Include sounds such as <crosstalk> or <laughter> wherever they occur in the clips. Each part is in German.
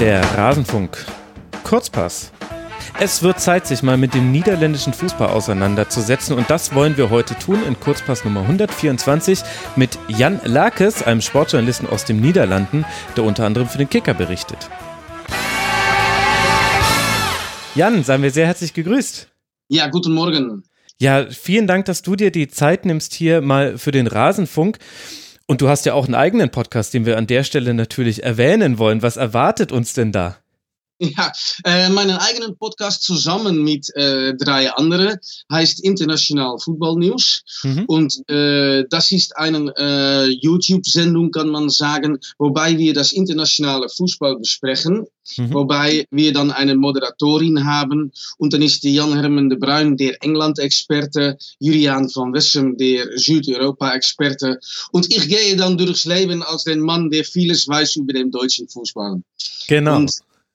Der Rasenfunk. Kurzpass. Es wird Zeit, sich mal mit dem niederländischen Fußball auseinanderzusetzen und das wollen wir heute tun in Kurzpass Nummer 124 mit Jan Lakes, einem Sportjournalisten aus den Niederlanden, der unter anderem für den Kicker berichtet. Jan, seien wir sehr herzlich gegrüßt. Ja, guten Morgen. Ja, vielen Dank, dass du dir die Zeit nimmst hier mal für den Rasenfunk. Und du hast ja auch einen eigenen Podcast, den wir an der Stelle natürlich erwähnen wollen. Was erwartet uns denn da? <laughs> Ja, äh, meinen eigenen Podcast zusammen mit äh, drei anderen heißt International Football News. Mhm. Und äh, das ist eine äh, YouTube-Sendung, kann man sagen, wobei wir das internationale Fußball besprechen. Mhm. Wobei wir dann eine Moderatorin haben und dann ist Jan Herman de Bruin der England-Experte, Julian van Wessem der Südeuropa-Experte und ich gehe dann durchs Leben als der Mann, der vieles weiß über den deutschen Fußball. Genau. Und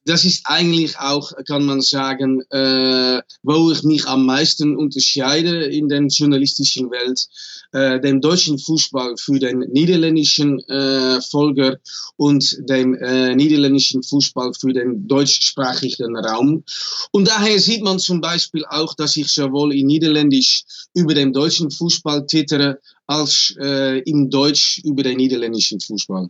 das ist eigentlich auch, kann man sagen, äh, wo ich mich am meisten unterscheide in der journalistischen Welt, äh, dem deutschen Fußball für den niederländischen äh, Folger und dem äh, niederländischen Fußball für den deutschsprachigen Raum. Und daher sieht man zum Beispiel auch, dass ich sowohl in Niederländisch über den deutschen Fußball tittere, als äh, in Deutsch über den niederländischen Fußball.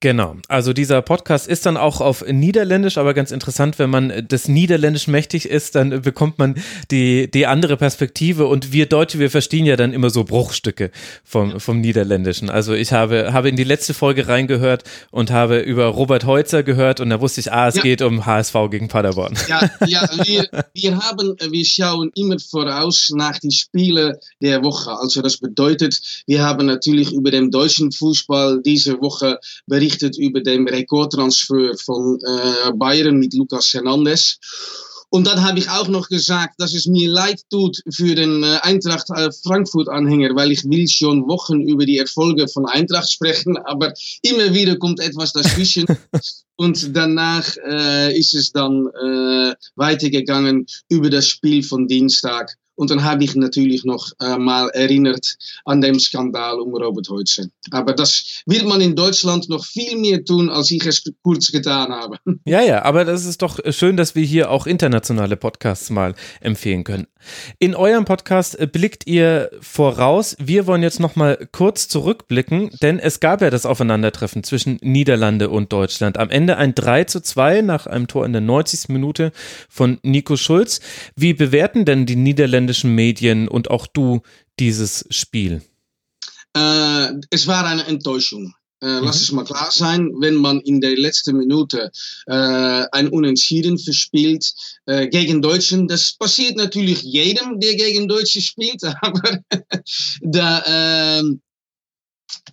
Genau. Also dieser Podcast ist dann auch auf Niederländisch, aber ganz interessant, wenn man des Niederländisch mächtig ist, dann bekommt man die, die andere Perspektive und wir Deutsche, wir verstehen ja dann immer so Bruchstücke vom, vom Niederländischen. Also ich habe, habe in die letzte Folge reingehört und habe über Robert Heutzer gehört und da wusste ich, ah, es ja. geht um HSV gegen Paderborn. Ja, ja wir, wir haben, wir schauen immer voraus nach die Spiele der Woche. Also das bedeutet, wir haben natürlich über den deutschen Fußball diese Woche berichtet berichtet über den Rekordtransfer von äh, Bayern mit Lucas Hernandez. Und dann habe ich auch noch gesagt, dass es mir leid tut für den äh, Eintracht äh, Frankfurt-Anhänger, weil ich will schon Wochen über die Erfolge von Eintracht sprechen, aber immer wieder kommt etwas dazwischen. <laughs> Und danach äh, ist es dann äh, weitergegangen über das Spiel von Dienstag. Und dann habe ich natürlich noch äh, mal erinnert an den Skandal um Robert Heutze. Aber das wird man in Deutschland noch viel mehr tun, als ich es kurz getan habe. <laughs> Ja, ja, aber das ist doch schön, dass wir hier auch internationale Podcasts mal empfehlen können. In eurem Podcast äh, blickt ihr voraus. Wir wollen jetzt noch mal kurz zurückblicken, denn es gab ja das Aufeinandertreffen zwischen Niederlande und Deutschland. Am Ende ein 3 zu 2 nach einem Tor in der 90. Minute von Nico Schulz. Wie bewerten denn die niederländischen Medien und auch du dieses Spiel? Äh, es war eine Enttäuschung. Äh, lass mhm. es mal klar sein, wenn man in der letzten Minute äh, ein Unentschieden verspielt äh, gegen Deutschen, das passiert natürlich jedem, der gegen Deutsche spielt, <laughs> aber da, ähm,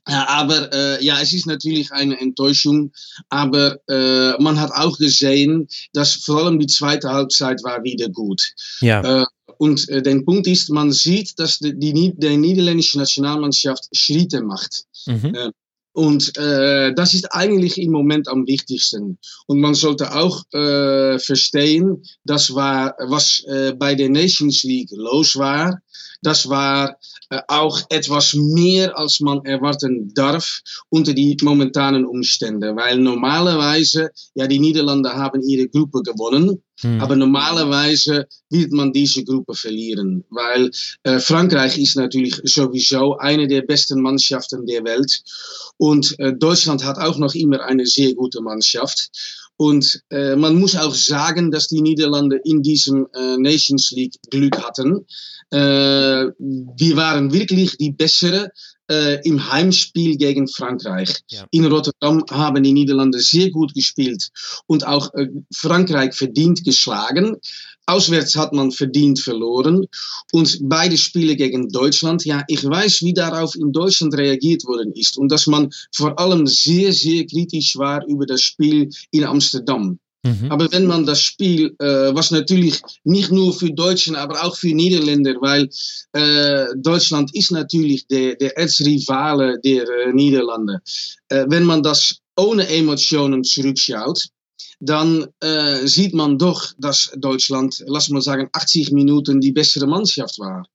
ja, aber äh, ja, es ist natürlich eine Enttäuschung. Aber äh, man hat auch gesehen, dass vor allem die zweite Halbzeit war wieder gut. Ja. Und äh, der Punkt ist, man sieht, dass die, die, die niederländische Nationalmannschaft Schritte macht. Mhm. Äh, und äh, das ist eigentlich im Moment am wichtigsten. Und man sollte auch äh, verstehen, das war, was äh, bei der Nations League los war, das war äh, auch etwas mehr, als man erwarten darf unter die momentanen Umstände. Weil normalerweise, ja, die Niederlande haben ihre Gruppe gewonnen. Hm. Aber normalerweise wird man diese Gruppe verlieren, weil äh, Frankreich ist natürlich sowieso eine der besten Mannschaften der Welt und äh, Deutschland hat auch noch immer eine sehr gute Mannschaft. Und äh, man muss auch sagen, dass die Niederlande in diesem äh, Nations League Glück hatten. Äh, wir waren wirklich die bessere äh, im Heimspiel gegen Frankreich. Ja. In Rotterdam haben die Niederlande sehr gut gespielt und auch äh, Frankreich verdient geschlagen. Auswärts hat man verdient verloren. Und beide Spiele gegen Deutschland, ja, ich weiß, wie darauf in Deutschland reagiert worden ist. Und dass man vor allem sehr, sehr kritisch war über das Spiel in Amsterdam. Mhm. Aber wenn man das Spiel, äh, was natürlich nicht nur für Deutschen, aber auch für Niederländer, weil äh, Deutschland ist natürlich der, der Erzrivale der äh, Niederlande. Äh, wenn man das ohne Emotionen zurückschaut, dann äh, sieht man doch, dass Deutschland, lass mal sagen, 80 Minuten die bessere Mannschaft war.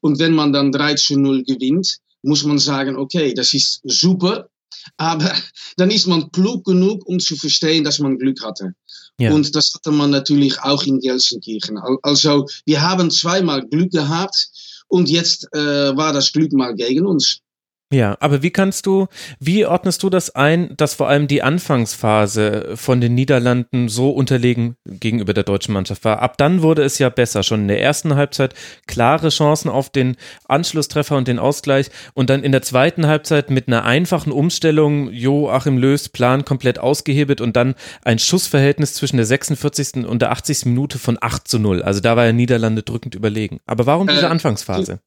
Und wenn man dann 3 zu 0 gewinnt, muss man sagen, okay, das ist super. Aber dann ist man klug genug, um zu verstehen, dass man Glück hatte. Ja. Und das hatte man natürlich auch in Gelsenkirchen. Also wir haben zweimal Glück gehabt und jetzt äh, war das Glück mal gegen uns. Ja, aber wie kannst du, wie ordnest du das ein, dass vor allem die Anfangsphase von den Niederlanden so unterlegen gegenüber der deutschen Mannschaft war? Ab dann wurde es ja besser. Schon in der ersten Halbzeit klare Chancen auf den Anschlusstreffer und den Ausgleich und dann in der zweiten Halbzeit mit einer einfachen Umstellung Joachim Löws Plan komplett ausgehebelt und dann ein Schussverhältnis zwischen der 46. und der 80. Minute von 8 zu 0. Also da war ja Niederlande drückend überlegen. Aber warum diese äh, Anfangsphase?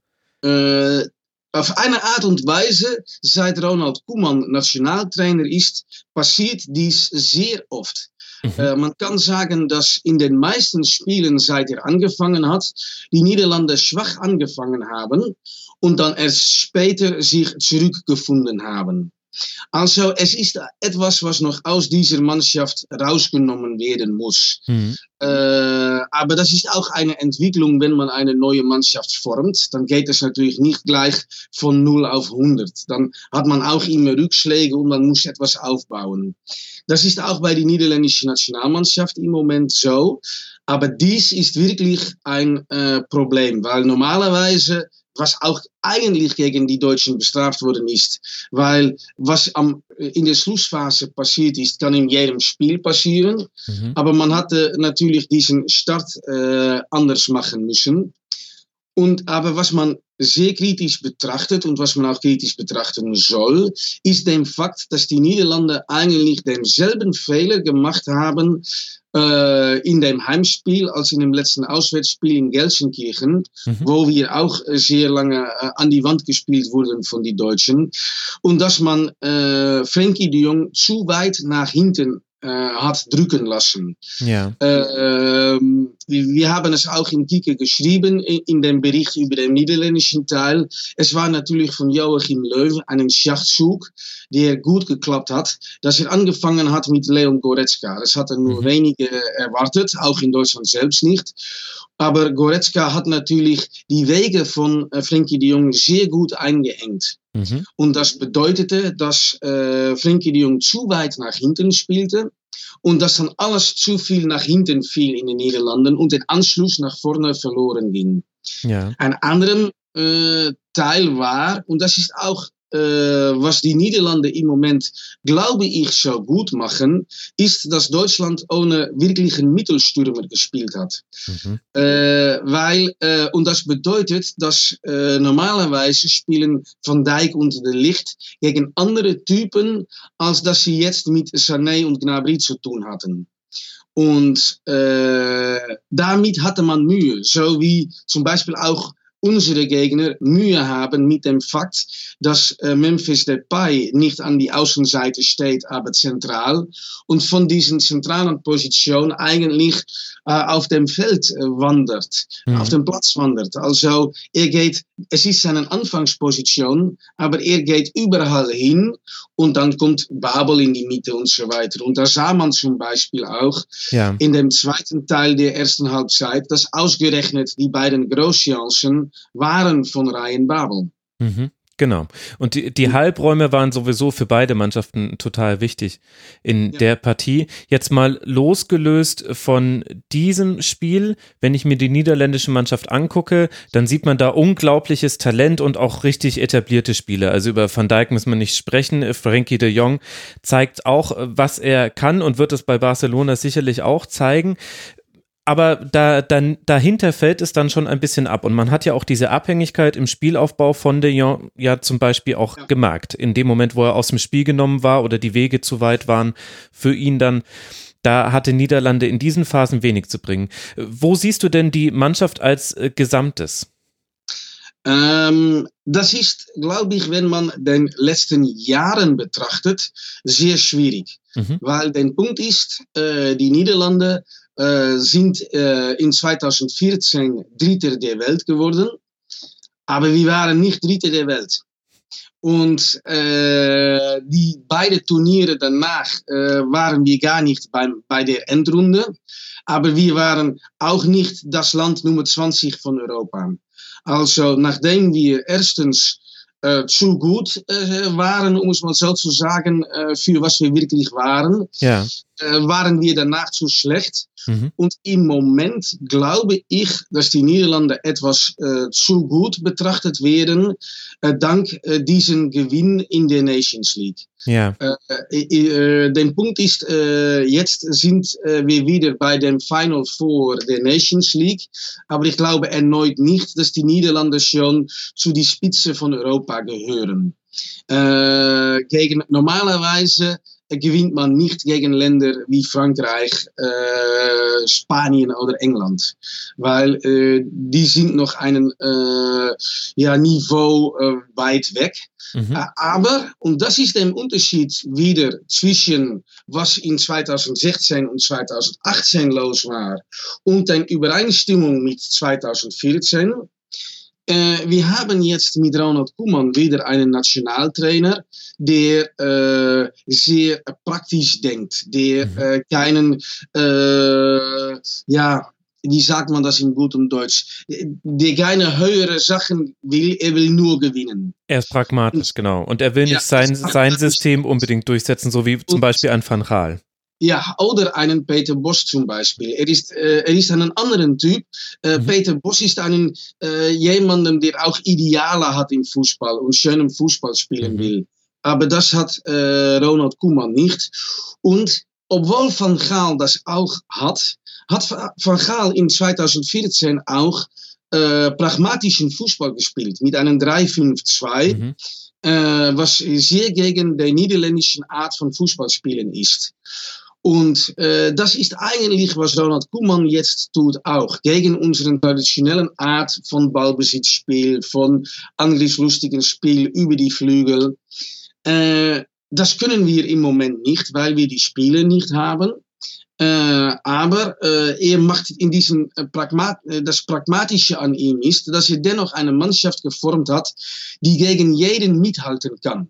Äh, auf eine Art und Weise, seit Ronald Koeman Nationaltrainer ist, passiert dies sehr oft. Mhm. Äh, man kann sagen, dass in den meisten Spielen, seit er angefangen hat, die Niederlande schwach angefangen haben und dann erst später sich zurückgefunden haben. Also es ist etwas, was noch aus dieser Mannschaft rausgenommen werden muss. Mhm. Äh, aber das ist auch eine Entwicklung, wenn man eine neue Mannschaft formt. Dann geht es natürlich nicht gleich von 0 auf 100. Dann hat man auch immer Rückschläge und man muss etwas aufbauen. Das ist auch bei der niederländischen Nationalmannschaft im Moment so. Aber dies ist wirklich ein äh, Problem, weil normalerweise was auch eigentlich gegen die Deutschen bestraft worden ist. Weil was am, in der Schlussphase passiert ist, kann in jedem Spiel passieren. Mhm. Aber man hatte natürlich diesen Start äh, anders machen müssen. Und aber was man sehr kritisch betrachtet und was man auch kritisch betrachten soll, ist dem Fakt, dass die Niederlande eigentlich denselben Fehler gemacht haben äh, in dem Heimspiel als in dem letzten Auswärtsspiel in Gelsenkirchen, mhm. wo wir auch sehr lange äh, an die Wand gespielt wurden von den Deutschen. Und dass man äh, Frankie de Jong zu weit nach hinten äh, hat drücken lassen. Ja. Äh, wir haben es auch im Kicker geschrieben, in dem Bericht über den niederländischen Teil. Es war natürlich von Joachim Löw einen Schachzug, der gut geklappt hat, dass er angefangen hat mit Leon Goretzka. Das hatten nur mhm. wenige erwartet, auch in Deutschland selbst nicht. Aber Goretzka hat natürlich die Wege von äh, Frenkie de Jong sehr gut eingeengt. Mhm. Und das bedeutete, dass äh, Frenkie de Jong zu weit nach hinten spielte und dass dann alles zu viel nach hinten fiel in den Niederlanden und der Anschluss nach vorne verloren ging. Ja. Ein anderer äh, Teil war, und das ist auch äh, was die Niederlande im Moment, glaube ich, so gut machen, ist, dass Deutschland ohne wirklichen Mittelstürmer gespielt hat. Mhm. Äh, weil, äh, und das bedeutet, dass normalerweise spielen Van Dijk und De Licht gegen andere Typen, als dass sie jetzt mit Sané und Gnabry zu tun hatten. Und äh, damit hatte man Mühe, so wie zum Beispiel auch unsere Gegner Mühe haben mit dem Fakt, dass äh, Memphis Depay nicht an die Außenseite steht, aber zentral und von diesen zentralen Position eigentlich äh, auf dem Feld äh, wandert, mhm. auf dem Platz wandert. Also er geht, es ist seine Anfangsposition, aber er geht überall hin und dann kommt Babel in die Mitte und so weiter. Und da sah man zum Beispiel auch ja. in dem zweiten Teil der ersten Halbzeit, dass ausgerechnet die beiden Großchancen waren von Ryan Babel. Mhm. Genau. Und die, die Halbräume waren sowieso für beide Mannschaften total wichtig in ja. der Partie. Jetzt mal losgelöst von diesem Spiel, wenn ich mir die niederländische Mannschaft angucke, dann sieht man da unglaubliches Talent und auch richtig etablierte Spieler. Also über Van Dijk muss man nicht sprechen. Frankie de Jong zeigt auch, was er kann und wird es bei Barcelona sicherlich auch zeigen aber da, dann, dahinter fällt es dann schon ein bisschen ab. Und man hat ja auch diese Abhängigkeit im Spielaufbau von De Jong ja zum Beispiel auch ja. gemerkt. In dem Moment, wo er aus dem Spiel genommen war oder die Wege zu weit waren für ihn dann, da hatte Niederlande in diesen Phasen wenig zu bringen. Wo siehst du denn die Mannschaft als äh, Gesamtes? Ähm, das ist, glaube ich, wenn man den letzten Jahren betrachtet, sehr schwierig. Mhm. Weil der Punkt ist, äh, die Niederlande äh, sind äh, in 2014 Dritter der Welt geworden, aber wir waren nicht Dritter der Welt. Und äh, die beiden Turniere danach waren wir gar nicht beim, bei der Endrunde, aber wir waren auch nicht das Land Nummer 20 von Europa. Also nachdem wir erstens äh, zu gut äh, waren, um es mal so zu sagen, äh, für was wir wirklich waren, ja. Äh, waren wir danach zu schlecht. Mhm. Und im Moment glaube ich, dass die Niederlande etwas äh, zu gut betrachtet werden, äh, dank diesen Gewinn in der Nations League. Ja. der Punkt ist, jetzt sind wir wieder bei dem Final Four der Nations League, aber ich glaube erneut nicht, dass die Niederlande schon zu die Spitze von Europa gehören. Äh, gegen, normalerweise gewinnt man nicht gegen Länder wie Frankreich, äh, Spanien oder England, weil äh, die sind noch einen äh, ja, Niveau äh, weit weg. Mhm. Äh, aber, und das ist der Unterschied wieder zwischen was in 2016 und 2018 los war und der Übereinstimmung mit 2014, äh, wir haben jetzt mit Ronald Koeman wieder einen Nationaltrainer, der äh, sehr praktisch denkt, der mhm. äh, keinen, äh, ja, wie sagt man das in gutem Deutsch, der keine höhere Sachen will, er will nur gewinnen. Er ist pragmatisch, genau. Und er will nicht ja, sein, sein System unbedingt durchsetzen, so wie zum Beispiel ein Van Gaal. Ja, oder einen Peter Bosch zum Beispiel. Er ist, äh, er ist Typ. Äh, mhm. Peter Bosch ist ein äh, jemandem, der auch Ideale hat im Fußball und schönen Fußball spielen mhm. will. Aber das hat äh, Ronald Koeman nicht. Und obwohl Van Gaal das auch hat, hat Van Gaal in 2014 auch äh, pragmatischen Fußball gespielt mit einem 3-5-2. Mhm. Äh, was sehr gegen die niederländische Art von Fußballspielen ist. Und äh, das ist eigentlich, was Ronald Koeman jetzt tut, auch gegen unseren traditionellen Art von Ballbesitzspiel, von angriffslustigen Spiel über die Flügel. Äh, das können wir im Moment nicht, weil wir die Spiele nicht haben. Äh, aber äh, er macht in diesem äh, Pragmat äh, das Pragmatische an ihm ist, dass er dennoch eine Mannschaft geformt hat, die gegen jeden mithalten kann.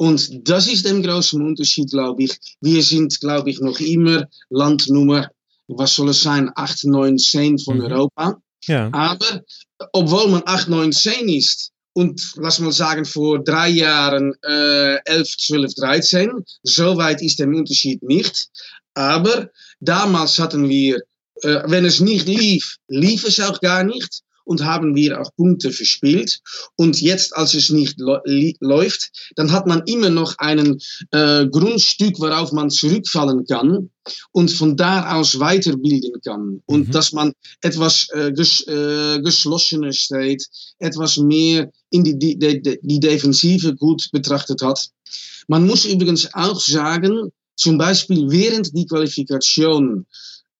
Und das ist der große Unterschied, glaube ich. Wir sind, glaube ich, noch immer Landnummer, was soll es sein, 8, 9, 10 von mhm. Europa. Ja. Aber obwohl man 8, 9, 10 ist, und lass mal sagen, vor drei Jahren äh, 11, 12, 13, so weit ist der Unterschied nicht. Aber damals hatten wir, äh, wenn es nicht lief, lief es auch gar nicht und haben wir auch Punkte verspielt. Und jetzt, als es nicht läuft, dann hat man immer noch einen äh, Grundstück, worauf man zurückfallen kann und von da aus weiterbilden kann. Und mhm. dass man etwas äh, ges äh, geschlossener steht, etwas mehr in die, die, die, die Defensive gut betrachtet hat. Man muss übrigens auch sagen, zum Beispiel während die Qualifikation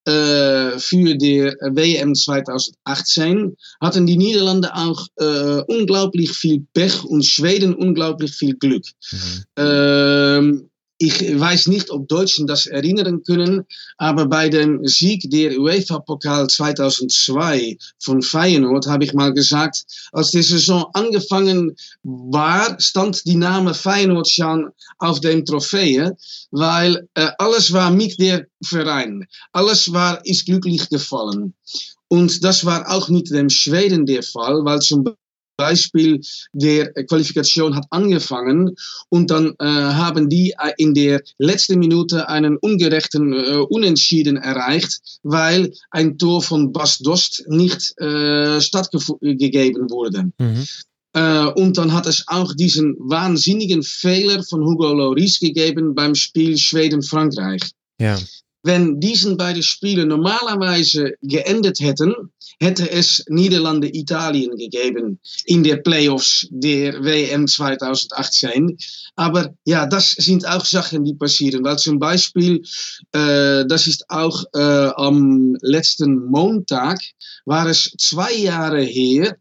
für die WM 2018 hatten die Niederlande auch äh, unglaublich viel Pech und Schweden unglaublich viel Glück. Mhm. Ich weiß nicht, ob Deutschen das erinnern können, aber bei dem Sieg der UEFA-Pokal 2002 von Feyenoord habe ich mal gesagt, als die Saison angefangen war, stand die Name Feyenoord schon auf dem Trophäe, weil äh, alles war mit der Verein. Alles war, ist glücklich gefallen. Und das war auch mit dem Schweden der Fall, weil zum Beispiel der Qualifikation hat angefangen und dann äh, haben die äh, in der letzten Minute einen ungerechten äh, Unentschieden erreicht, weil ein Tor von Bas Dost nicht äh, stattgegeben wurde. Mhm. Uh, und dann hat es auch diesen wahnsinnigen Fehler von Hugo Lloris gegeben beim Spiel Schweden-Frankreich. Ja. Wenn diesen beiden Spiele normalerweise geendet hätten, hätte es Niederlande-Italien gegeben in der Playoffs der WM 2018. Aber ja, das sind auch Sachen, die passieren. Weil zum Beispiel, äh, das ist auch äh, am letzten Montag, war es zwei Jahre her,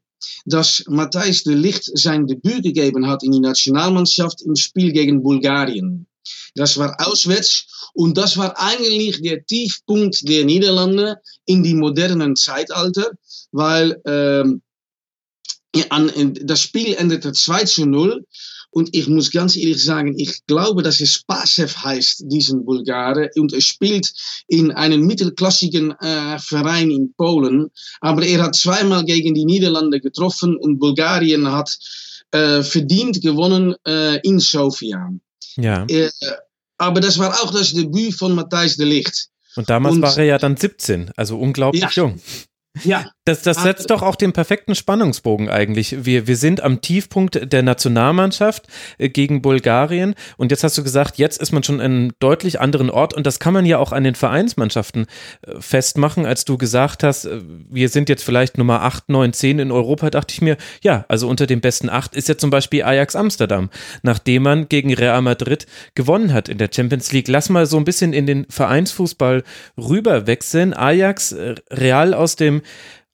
dass Matthijs de Licht sein Debüt gegeben hat in die Nationalmannschaft im Spiel gegen Bulgarien. Das war auswärts und das war eigentlich der Tiefpunkt der Niederlande in die modernen Zeitalter, weil ähm, das Spiel endete 2 zu 0 und ich muss ganz ehrlich sagen, ich glaube, dass es Spasev heißt, diesen Bulgaren. Und er spielt in einem mittelklassigen äh, Verein in Polen. Aber er hat zweimal gegen die Niederlande getroffen und Bulgarien hat äh, verdient gewonnen äh, in Sofia. Ja. Äh, aber das war auch das Debüt von Matthijs de Licht. Und damals und, war er ja dann 17, also unglaublich ja. jung. Ja. Das, das setzt doch auch den perfekten Spannungsbogen eigentlich. Wir, wir sind am Tiefpunkt der Nationalmannschaft äh, gegen Bulgarien und jetzt hast du gesagt, jetzt ist man schon an einem deutlich anderen Ort und das kann man ja auch an den Vereinsmannschaften äh, festmachen. Als du gesagt hast, äh, wir sind jetzt vielleicht Nummer 8, 9, 10 in Europa, dachte ich mir, ja, also unter den besten 8 ist ja zum Beispiel Ajax Amsterdam, nachdem man gegen Real Madrid gewonnen hat in der Champions League. Lass mal so ein bisschen in den Vereinsfußball rüberwechseln. Ajax, Real aus dem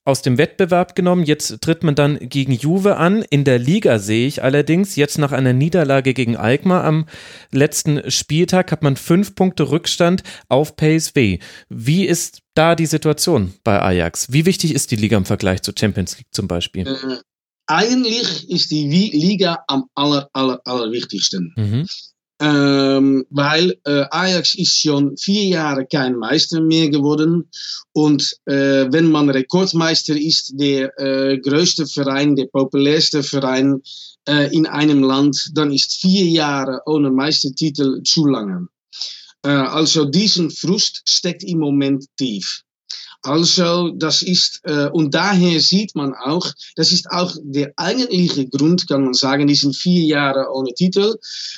aus dem Wettbewerb genommen. Jetzt tritt man dann gegen Juve an. In der Liga sehe ich allerdings, jetzt nach einer Niederlage gegen Alkmaar am letzten Spieltag hat man fünf Punkte Rückstand auf PSV. Wie ist da die Situation bei Ajax? Wie wichtig ist die Liga im Vergleich zur Champions League zum Beispiel? Äh, eigentlich ist die Liga am aller, aller, allerwichtigsten. Mhm. Ähm, weil äh, Ajax ist schon vier Jahre kein Meister mehr geworden. Und äh, wenn man Rekordmeister ist, der äh, größte Verein, der populärste Verein äh, in einem Land, dann ist vier Jahre ohne Meistertitel zu lange. Äh, also diesen Frust steckt im Moment tief. Also, das ist, äh, und daher sieht man auch, das ist auch der eigentliche Grund, kann man sagen, diesen vier Jahre ohne Titel,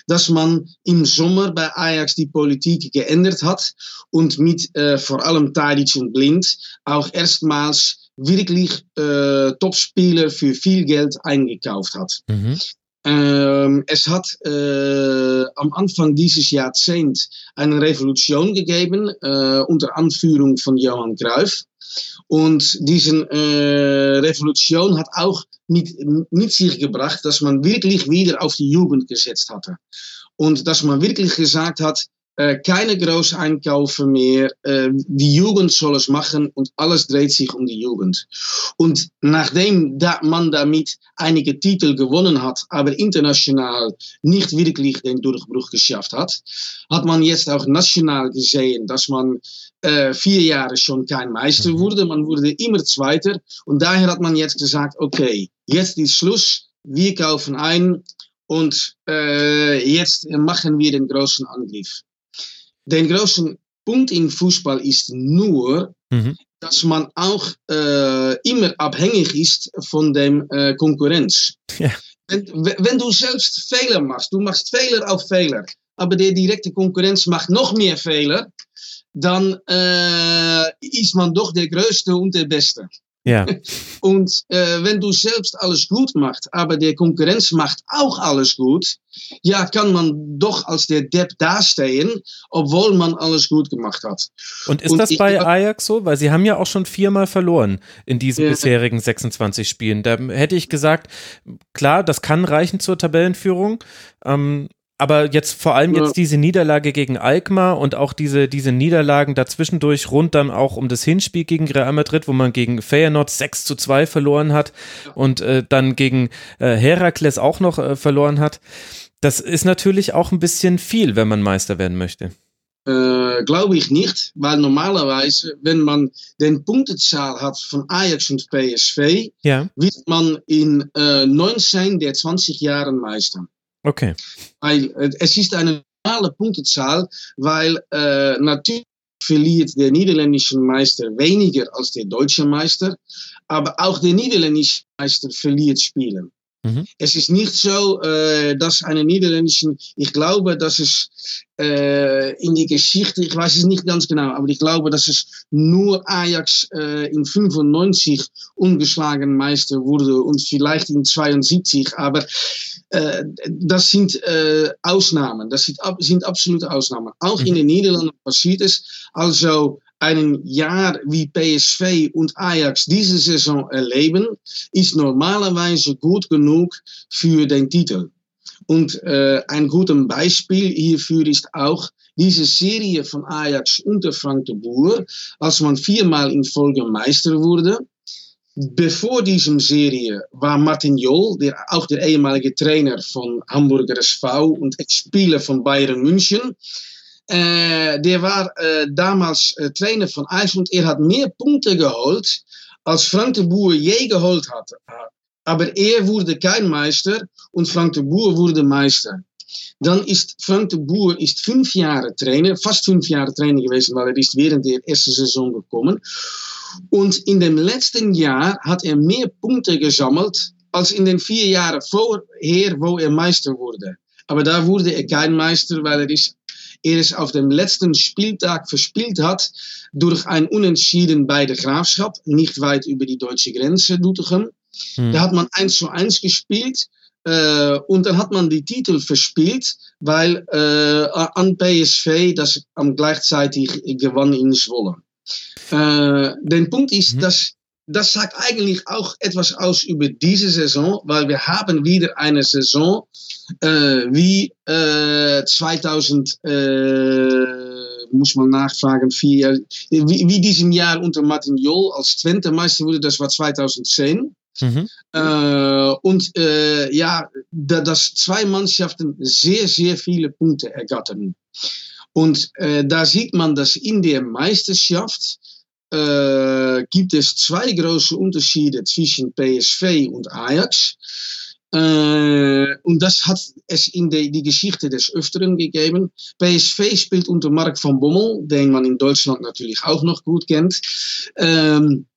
dass man im Sommer bei Ajax die Politik geändert hat und mit äh, vor allem Tadic und Blind auch erstmals wirklich äh, Topspieler für viel Geld eingekauft hat. Mhm. Ähm, es hat äh, am Anfang dieses Jahrzehnts eine Revolution gegeben, äh, unter Anführung von Johann Cruyff. Und diese äh, Revolution hat auch mit, mit sich gebracht, dass man wirklich wieder auf die Jugend gesetzt hatte. Und dass man wirklich gesagt hat, keine Großeinkäufe mehr. Äh, die Jugend soll es machen und alles dreht sich um die Jugend. Und nachdem man damit einige Titel gewonnen hat, aber international nicht wirklich den Durchbruch geschafft hat, hat man jetzt auch national gesehen, dass man äh, vier Jahre schon kein Meister mhm. wurde. Man wurde immer Zweiter. Und daher hat man jetzt gesagt, okay, jetzt ist Schluss. Wir kaufen ein und äh, jetzt machen wir den großen Angriff den großen Punkt im Fußball ist nur, mhm. dass man auch äh, immer abhängig ist von dem äh, Konkurrenz. Ja. Wenn, wenn, du selbst Fehler machst, du machst Fehler auf Fehler, aber der direkte Konkurrenz macht noch mehr Fehler, dann äh, ist man doch der Größte und der Beste. Ja. <laughs> Und äh, wenn du selbst alles gut machst, aber der Konkurrenz macht auch alles gut, ja, kann man doch als der Depp dastehen, obwohl man alles gut gemacht hat. Und ist Und das bei Ajax so? Weil sie haben ja auch schon viermal verloren in diesen ja. bisherigen 26 Spielen. Da hätte ich gesagt, klar, das kann reichen zur Tabellenführung. Ähm, aber jetzt vor allem jetzt diese Niederlage gegen Alkmaar und auch diese, diese Niederlagen dazwischendurch rund dann auch um das Hinspiel gegen Real Madrid, wo man gegen Feyenoord 6 zu 2 verloren hat und äh, dann gegen äh, Herakles auch noch äh, verloren hat. Das ist natürlich auch ein bisschen viel, wenn man Meister werden möchte. Äh, Glaube ich nicht, weil normalerweise, wenn man den Punktezahl hat von Ajax und PSV, ja. wird man in äh, 19 der 20 Jahren Meister. Okay. Weil, äh, es ist eine normale Punktezahl, weil äh, natürlich verliert der niederländische Meister weniger als der deutsche Meister, aber auch der niederländische Meister verliert Spielen. Mhm. Es ist nicht so, äh, dass eine niederländische, ich glaube, dass es äh, in die Geschichte, ich weiß es nicht ganz genau, aber ich glaube, dass es nur Ajax äh, in 95 ungeschlagen Meister wurde und vielleicht in 72, aber äh, das sind äh, Ausnahmen, das sind, sind absolute Ausnahmen. Auch mhm. in den Niederlanden passiert es. Also ein Jahr wie PSV und Ajax diese Saison erleben, ist normalerweise gut genug für den Titel. Und äh, ein gutes Beispiel hierfür ist auch diese Serie von Ajax unter Frank de Boer, als man viermal in Folge Meister wurde. Bevor diesem Serie war Martin Jol, der, auch der ehemalige Trainer von Hamburger SV und Ex-Spieler von Bayern München, äh, der war äh, damals äh, Trainer von Ajax und er hat mehr Punkte geholt, als Frank de Boer je geholt hat. aber er wurde kein Meister und Frank de Boer wurde Meister. Dann ist Frank de Boer ist fünf Jahre Trainer, fast fünf Jahre Trainer gewesen, weil er ist während der ersten Saison gekommen. Und in dem letzten Jahr hat er mehr Punkte gesammelt als in den vier Jahren vorher, wo er Meister wurde. Aber da wurde er kein Meister, weil er ist er es auf dem letzten Spieltag verspielt hat durch ein Unentschieden bei der Graafschap, nicht weit über die deutsche Grenze, Doetinchem. Hm. Da hat man 1 zu 1 gespielt äh, und dann hat man die Titel verspielt, weil äh, an PSV das am gleichzeitig gewann in Zwolle. Äh, der Punkt ist, hm. dass das sagt eigentlich auch etwas aus über diese Saison, weil wir haben wieder eine Saison äh, wie äh, 2000, äh, muss man nachfragen, vier, wie, wie diesem Jahr unter Martin Jol als Twente Meister wurde, das war 2010. Mhm. Äh, und äh, ja, da, dass zwei Mannschaften sehr, sehr viele Punkte ergattern. Und äh, da sieht man, dass in der Meisterschaft äh, gibt es zwei große Unterschiede zwischen PSV und Ajax. Äh, und das hat es in de, die Geschichte des Öfteren gegeben. PSV spielt unter Mark van Bommel, den man in Deutschland natürlich auch noch gut kennt. Ähm,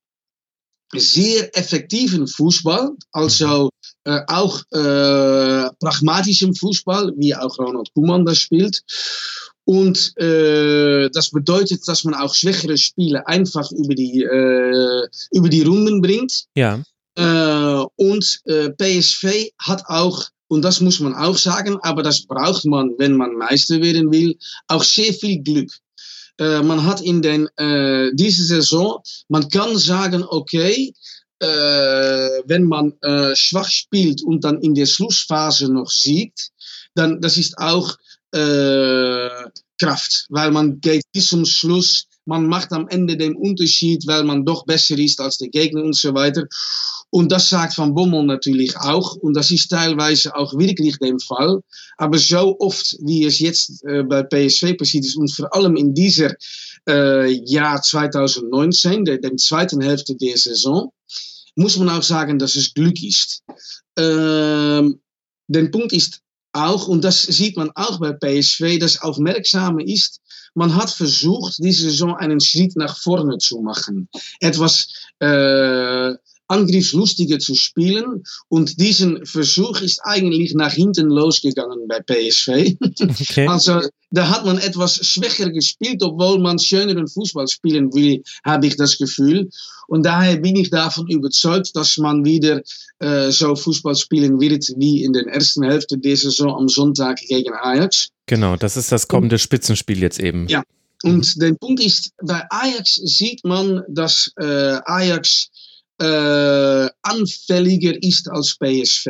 sehr effektiven Fußball, also äh, auch äh, pragmatischem Fußball, wie auch Ronald Koeman das spielt. Und äh, das bedeutet, dass man auch schwächere Spiele einfach über die, äh, über die Runden bringt. Ja. Äh, und äh, PSV hat auch, und das muss man auch sagen, aber das braucht man, wenn man Meister werden will, auch sehr viel Glück. Äh, man hat in den, äh, diese Saison, man kann sagen, okay, äh, wenn man äh, schwach spielt und dann in der Schlussphase noch siegt, dann das ist auch äh, Kraft, weil man geht bis zum Schluss, man macht am Ende den Unterschied, weil man doch besser ist als der Gegner und so weiter. Und das sagt Van Bommel natürlich auch. Und das ist teilweise auch wirklich der Fall. Aber so oft, wie es jetzt äh, bei PSV passiert ist, und vor allem in dieser äh, Jahr 2019, der, der zweiten Hälfte der Saison, muss man auch sagen, dass es Glück ist. Ähm, der Punkt ist auch, und das sieht man auch bei PSV, das Aufmerksame ist, man hat versucht, diese Saison einen Schritt nach vorne zu machen. Etwas äh, angriffslustiger zu spielen. Und diesen Versuch ist eigentlich nach hinten losgegangen bei PSV. Okay. <laughs> Also da hat man etwas schwächer gespielt, obwohl man schöneren Fußball spielen will, habe ich das Gefühl. Und daher bin ich davon überzeugt, dass man wieder äh, so Fußball spielen wird wie in der ersten Hälfte der Saison am Sonntag gegen Ajax. Genau, das ist das kommende Spitzenspiel jetzt eben. Ja, und mhm. der Punkt ist, bei Ajax sieht man, dass äh, Ajax äh, anfälliger ist als PSV.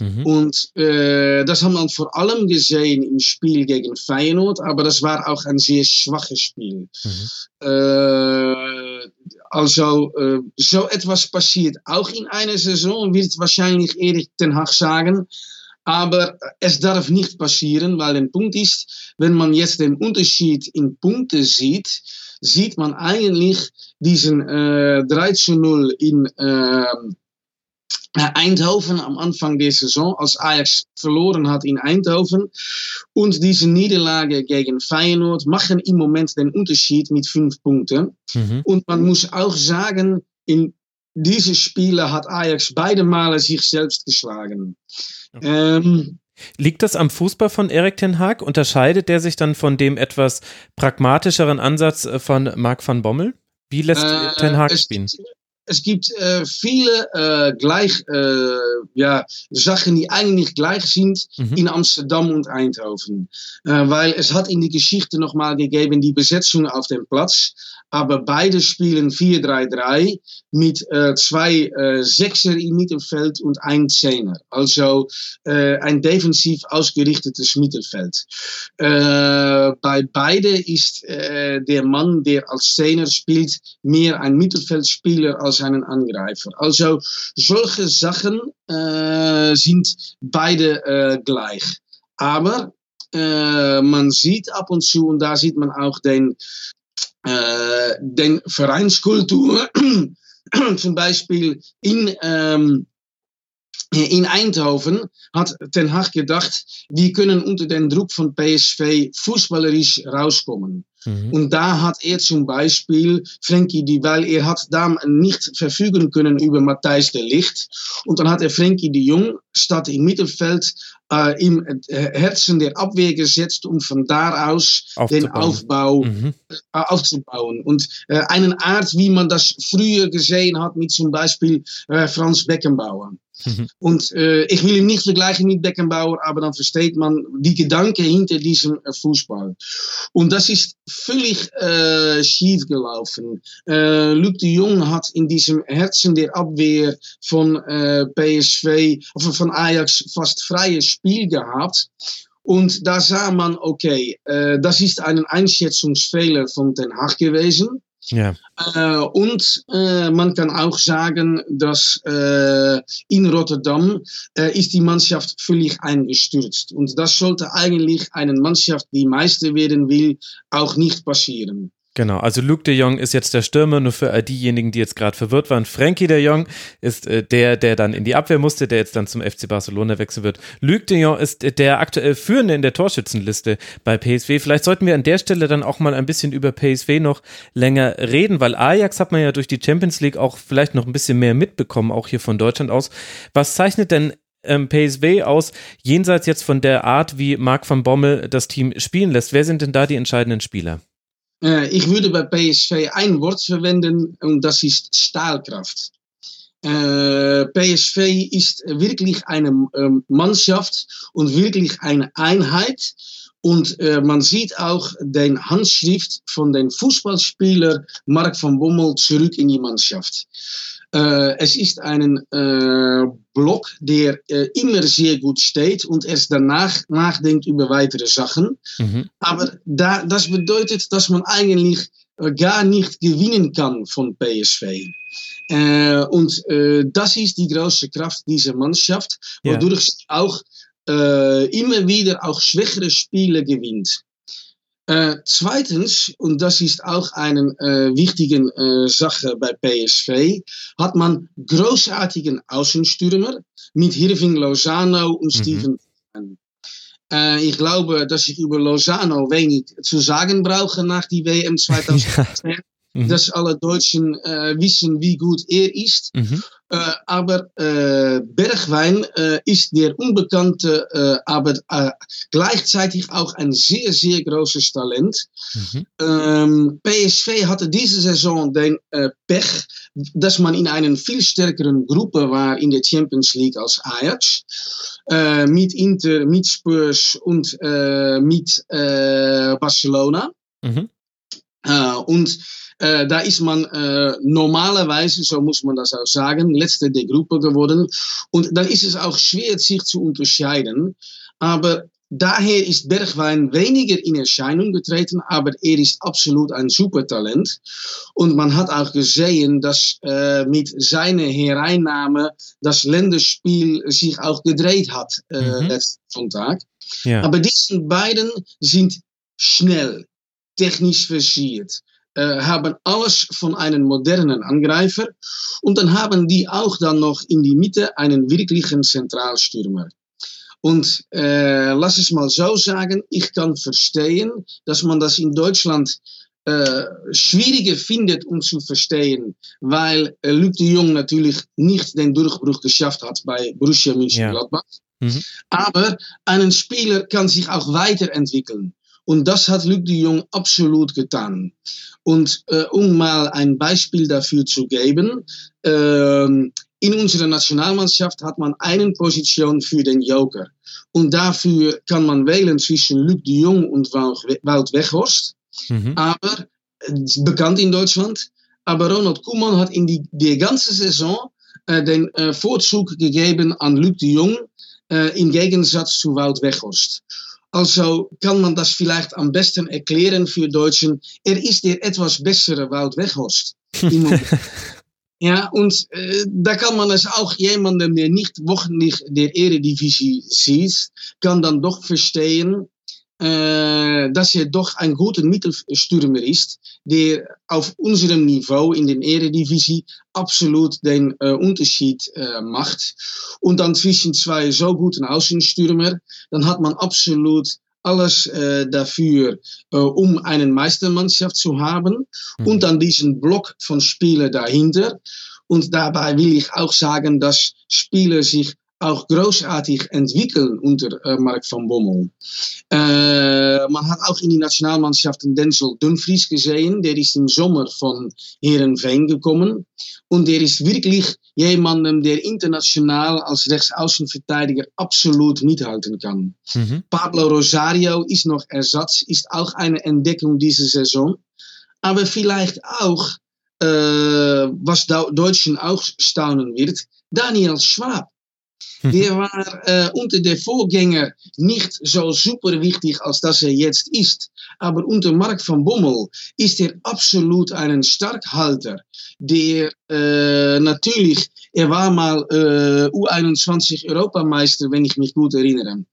Mhm. Und äh, das haben wir vor allem gesehen im Spiel gegen Feyenoord, aber das war auch ein sehr schwaches Spiel. Mhm. Äh, also, äh, so etwas passiert auch in einer Saison, wird wahrscheinlich Erik Ten Hag sagen. Aber es darf nicht passieren, weil der Punkt ist, wenn man jetzt den Unterschied in Punkte sieht, sieht man eigentlich diesen äh, 3 zu 0 in äh, Eindhoven am Anfang der Saison, als Ajax verloren hat in Eindhoven. Und diese Niederlage gegen Feyenoord machen im Moment den Unterschied mit fünf Punkten. Mhm. Und man muss auch sagen, in diese Spiele hat Ajax beide Male sich selbst geschlagen. Okay. Ähm, Liegt das am Fußball von Erik Ten Haag? Unterscheidet der sich dann von dem etwas pragmatischeren Ansatz äh, von Marc van Bommel? Wie lässt äh, Ten Haag spielen? es gibt äh, viele äh, gleich, äh, ja, Sachen, die eigentlich gleich sind mhm. in Amsterdam und Eindhoven. Äh, weil es hat in die Geschichte nochmal gegeben die Besetzung auf dem Platz. Aber beide spielen 4-3-3 mit äh, zwei äh, Sechser im Mittelfeld und ein Zehner. Also ein defensiv ausgerichtetes Mittelfeld. Bei beide ist der Mann, der als Zehner spielt, mehr ein Mittelfeldspieler als einen Angreifer. Also solche Sachen äh, sind beide äh, gleich. Äh, man sieht ab und zu, und da sieht man auch den, äh, den Vereinskultur, <clears throat> zum Beispiel in, ähm, in Eindhoven hat Ten Hag gedacht, wir können unter den Druck von PSV fußballerisch rauskommen. Mhm. Und da hat er zum Beispiel Frenkie, die, weil er hat da nicht verfügen können über Matthijs de Licht. Und dann hat er Frenkie de Jong statt im Mittelfeld äh, im Herzen der Abwehr gesetzt, um von da aus den Aufbau mhm. äh, aufzubauen. Und äh, einen Art, wie man das früher gesehen hat mit zum Beispiel Franz Beckenbauer. Mhm. Und äh, ich will ihn nicht vergleichen mit Beckenbauer, aber dann versteht man die Gedanken hinter diesem äh, Fußball. Und das ist völlig äh, schief gelaufen. Äh, Luc de Jong hat in diesem Herzen der Abwehr von äh, PSV, of von Ajax fast freies Spiel gehabt. Und da sah man, okay, äh, das ist ein Einschätzungsfehler von Den Haag gewesen. Ja. Äh, und äh, man kann auch sagen, dass äh, in Rotterdam ist die Mannschaft völlig eingestürzt. Und das sollte eigentlich eine Mannschaft, die Meister werden will, auch nicht passieren. Genau, also Luke de Jong ist jetzt der Stürmer, nur für all diejenigen, die jetzt gerade verwirrt waren. Frankie de Jong ist äh, der, der dann in die Abwehr musste, der jetzt dann zum FC Barcelona wechseln wird. Luke de Jong ist der aktuell Führende in der Torschützenliste bei PSV. Vielleicht sollten wir an der Stelle dann auch mal ein bisschen über PSV noch länger reden, weil Ajax hat man ja durch die Champions League auch vielleicht noch ein bisschen mehr mitbekommen, auch hier von Deutschland aus. Was zeichnet denn ähm, PSV aus, jenseits jetzt von der Art, wie Marc van Bommel das Team spielen lässt? Wer sind denn da die entscheidenden Spieler? Äh, ich würde bei PSV ein Wort verwenden und das ist Stahlkraft. Äh, PSV ist wirklich eine ähm, Mannschaft und wirklich eine Einheit. Und äh, man sieht auch den Handschrift von den Fußballspieler Mark van Bommel zurück in die Mannschaft. Äh, es ist ein äh, Block, der äh, immer sehr gut steht und erst danach nachdenkt über weitere Sachen. Mhm. Aber da, das bedeutet, dass man eigentlich gar nicht gewinnen kann von PSV. Und das ist die große Kraft dieser Mannschaft, wodurch ja. auch immer wieder auch schwächere Spiele gewinnt. Äh, zweitens, und das ist auch eine äh, wichtige äh, Sache bei PSV, hat man großartigen Außenstürmer mit Hirving Lozano und mhm. Steven. Äh, ich glaube, dass ich über Lozano wenig zu sagen brauche nach die WM 2010. <laughs> Mhm. dass alle Deutschen äh, wissen, wie gut er ist. Mhm. Äh, aber äh, Bergwein äh, ist der unbekannte, aber gleichzeitig auch ein sehr, sehr großes Talent. Mhm. Ähm, PSV hatte diese Saison den Pech, dass man in einer viel stärkeren Gruppe war in der Champions League als Ajax. mit Inter, mit Spurs und mit Barcelona. Mhm. Und äh, da ist man äh, normalerweise, so muss man das auch sagen, letzte der Gruppe geworden. Und dann ist es auch schwer, sich zu unterscheiden. Aber daher ist Bergwein weniger in Erscheinung getreten, aber er ist absolut ein Supertalent. Und man hat auch gesehen, dass äh, mit seiner Hereinnahme das Länderspiel sich auch gedreht hat äh, mhm. letzten Sonntag. Ja. Aber diese beiden sind schnell, technisch versiert. Äh, haben alles von einem modernen Angreifer und dann haben die auch dann noch in die Mitte einen wirklichen Zentralstürmer. Und äh, lass es mal so sagen, ich kann verstehen, dass man das in Deutschland äh, schwieriger findet, um zu verstehen, weil äh, Luc de Jong natürlich nicht den Durchbruch geschafft hat bei Borussia Mönchengladbach. Ja. Mhm. Aber ein Spieler kann sich auch weiterentwickeln. Und das hat Luc de Jong absolut getan. Und äh, um mal ein Beispiel dafür zu geben, äh, in unserer Nationalmannschaft hat man eine Position für den Joker. Und dafür kann man wählen zwischen Luc de Jong und Wout Weghorst. Mhm. Aber, äh, bekannt in Deutschland. Aber Ronald Koeman hat in die, die ganze Saison äh, den äh, Vorzug gegeben an Luc de Jong äh, im Gegensatz zu Wout Weghorst. Also kann man das vielleicht am besten erklären für Deutschen. Er ist der etwas bessere Wout Weghorst. <laughs> ja, und äh, da kann man es auch jemandem, der nicht wochenlich der Eredivisie sieht, kann dann doch verstehen, dass er doch ein guter Mittelstürmer ist, der auf unserem Niveau in der Eredivisie absolut den äh, Unterschied äh, macht. Und dann zwischen zwei so guten Außenstürmer, dann hat man absolut alles äh, dafür, um eine Meistermannschaft zu haben. Mhm. Und dann diesen Block von Spielern dahinter. Und dabei will ich auch sagen, dass Spieler sich auch großartig entwickeln unter äh, Mark van Bommel. Äh, man hat auch in die Nationalmannschaften Denzel Dumfries gesehen, der ist im Sommer von Herenveen gekommen und der ist wirklich jemandem, der international als Rechtsaußenverteidiger absolut mithalten kann. Mhm. Pablo Rosario ist noch Ersatz, ist auch eine Entdeckung diese Saison, aber vielleicht auch, äh, was Deutschen auch staunen wird, Daniel Schwab. Der war äh, unter der Vorgänger nicht so super wichtig, als dass er jetzt ist. Aber unter Mark van Bommel ist er absolut ein Starkhalter, der äh, natürlich, er war mal äh, U21 Europameister, wenn ich mich gut erinnere.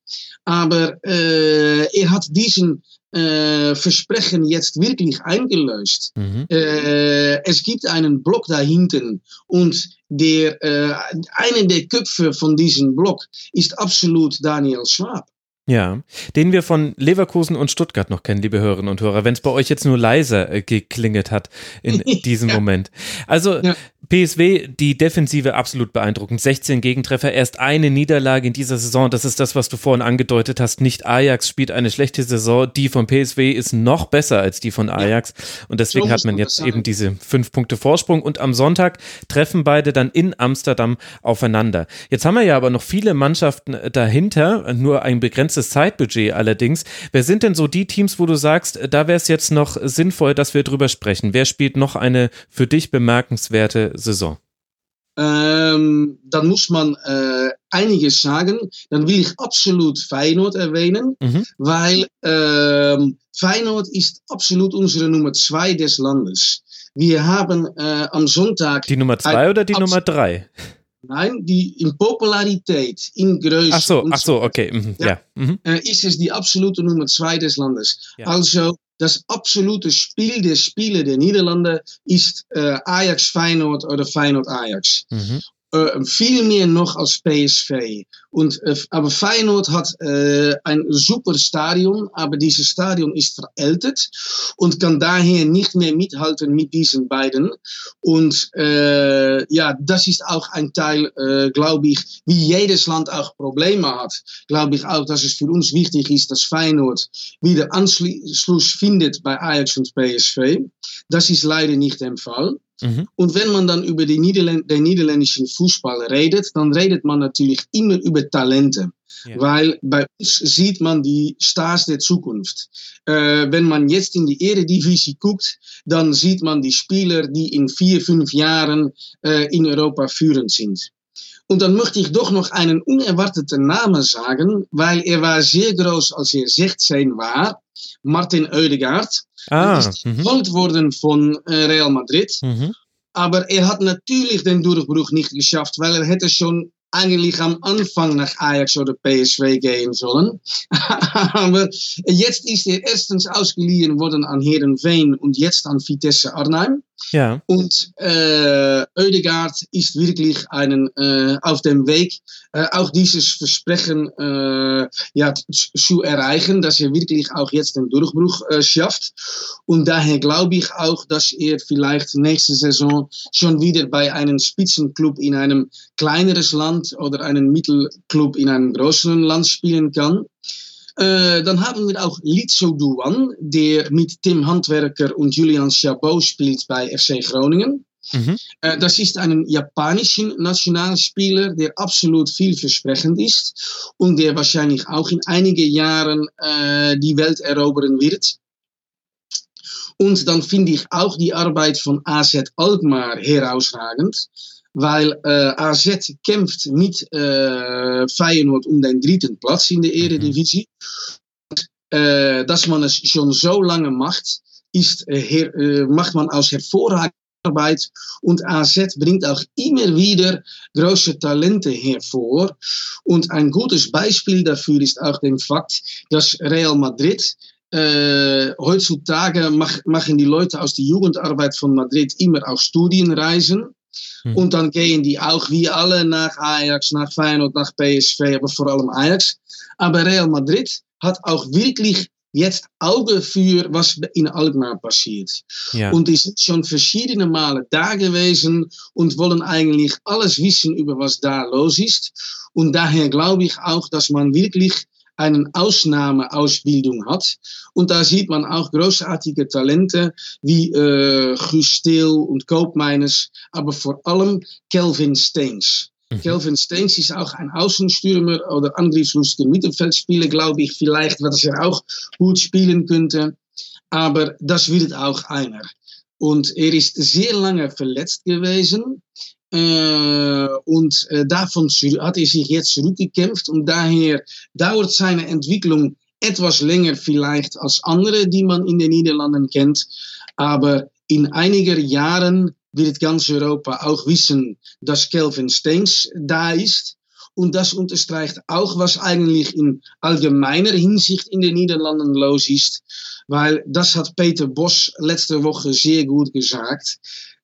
Aber äh, er hat diesen äh, Versprechen jetzt wirklich eingelöst. Mhm. Äh, es gibt einen Block da hinten und der, äh, einer der Köpfe von diesem Block ist absolut Daniel Schwab. Ja, den wir von Leverkusen und Stuttgart noch kennen, liebe Hörerinnen und Hörer, wenn es bei euch jetzt nur leiser äh, geklingelt hat in <laughs> diesem ja. Moment. Also ja. PSW, die Defensive absolut beeindruckend. 16 Gegentreffer, erst eine Niederlage in dieser Saison. Das ist das, was du vorhin angedeutet hast. Nicht Ajax spielt eine schlechte Saison. Die von PSW ist noch besser als die von Ajax. Und deswegen hat man jetzt eben diese fünf Punkte Vorsprung. Und am Sonntag treffen beide dann in Amsterdam aufeinander. Jetzt haben wir ja aber noch viele Mannschaften dahinter, nur ein begrenztes Zeitbudget allerdings. Wer sind denn so die Teams, wo du sagst, da wäre es jetzt noch sinnvoll, dass wir drüber sprechen? Wer spielt noch eine für dich bemerkenswerte Saison? Ähm, dann muss man äh, einiges sagen. Dann will ich absolut Feyenoord erwähnen, mhm. weil ähm, Feyenoord ist absolut unsere Nummer zwei des Landes. Wir haben äh, am Sonntag. Die Nummer zwei oder die Nummer drei? Nein, die in Popularität, in Größe. Ach so, ach so, okay. Mhm, ja. ja. Mhm. Ist es die absolute Nummer zwei des Landes. Ja. Also das absolute Spiel der Spiele der Niederlande ist äh, Ajax Feyenoord oder Feyenoord Ajax. Mhm. Äh, viel mehr noch als PSV. Und, äh, aber Feyenoord hat äh, ein super Stadion, aber dieses Stadion ist veraltet und kann daher nicht mehr mithalten mit diesen beiden. Und ja, das ist auch ein Teil, glaube ich, wie jedes Land auch Probleme hat, glaube ich auch, dass es für uns wichtig ist, dass Feyenoord wieder Anschluss findet bei Ajax und PSV. Das ist leider nicht der Fall. Mhm. Und wenn man dann über die Niederländ den niederländischen Fußball redet, dann redet man natürlich immer über Talente. Ja. Weil bei uns sieht man die Stars der Zukunft. Äh, wenn man jetzt in die Eredivisie guckt, dann sieht man die Spieler, die in vier, fünf Jahren äh, in Europa führend sind. Und dann möchte ich doch noch einen unerwarteten Namen sagen, weil er war sehr groß, als er 16 war. Martin Oedegaard. Ah, ist geholt worden von Real Madrid. Mhm. Aber er hat natürlich den Durchbruch nicht geschafft, weil er hätte schon eigentlich am Anfang nach Ajax oder PSV gehen sollen. <laughs> Aber jetzt ist er erstens ausgeliehen worden an Herenveen und jetzt an Vitesse Arnhem. Ja. Und äh, Oedegaard ist wirklich einen, äh, auf dem Weg, äh, auch dieses Versprechen äh, ja, zu erreichen, dass er wirklich auch jetzt den Durchbruch äh, schafft. Und daher glaube ich auch, dass er vielleicht nächste Saison schon wieder bei einem Spitzenclub in einem kleineres Land oder einem Mittelclub in einem größeren Land spielen kann. Äh, dann haben wir auch Litzo Duan, der mit Tim Handwerker und Julian Chabot spielt bei FC Groningen. Mhm. Äh, das ist ein japanischer Nationalspieler, der absolut vielversprechend ist und der wahrscheinlich auch in einigen Jahren äh, die Welt erobern wird. Und dann finde ich auch die Arbeit von AZ Alkmaar herausragend weil äh, AZ kämpft mit äh, Feyenoord um den dritten Platz in der mhm. Eredivisie. Äh, dass man es schon so lange macht, ist, her, äh, macht man aus hervorragenden Arbeit und AZ bringt auch immer wieder große Talente hervor. Und ein gutes Beispiel dafür ist auch der Fakt, dass Real Madrid äh, heutzutage mach, machen die Leute aus der Jugendarbeit von Madrid immer auch Studienreisen. Mhm. Und dann gehen die auch wie alle nach Ajax, nach Feyenoord, nach PSV, aber vor allem Ajax. Aber Real Madrid hat auch wirklich jetzt Auge für, was in Alkmaar passiert. Ja. Und die sind schon verschiedene Male da gewesen und wollen eigentlich alles wissen über was da los ist. Und daher glaube ich auch, dass man wirklich eine Ausnahmeausbildung hat. Und da sieht man auch großartige Talente wie äh, Gustil und Koopmeiners, aber vor allem Kelvin Steens. Mhm. Kelvin Steens ist auch ein Außenstürmer oder angriffslustiger Mittelfeldspieler, glaube ich, vielleicht, was er auch gut spielen könnte. Aber das wird auch einer. Und er ist sehr lange verletzt gewesen. Äh, und äh, davon hat er sich jetzt zurückgekämpft und daher dauert seine Entwicklung etwas länger vielleicht als andere, die man in den Niederlanden kennt. Aber in einiger Jahren wird ganz Europa auch wissen, dass Kelvin Steens da ist. Und das unterstreicht auch, was eigentlich in allgemeiner Hinsicht in den Niederlanden los ist. Weil das hat Peter Bosch letzte Woche sehr gut gesagt.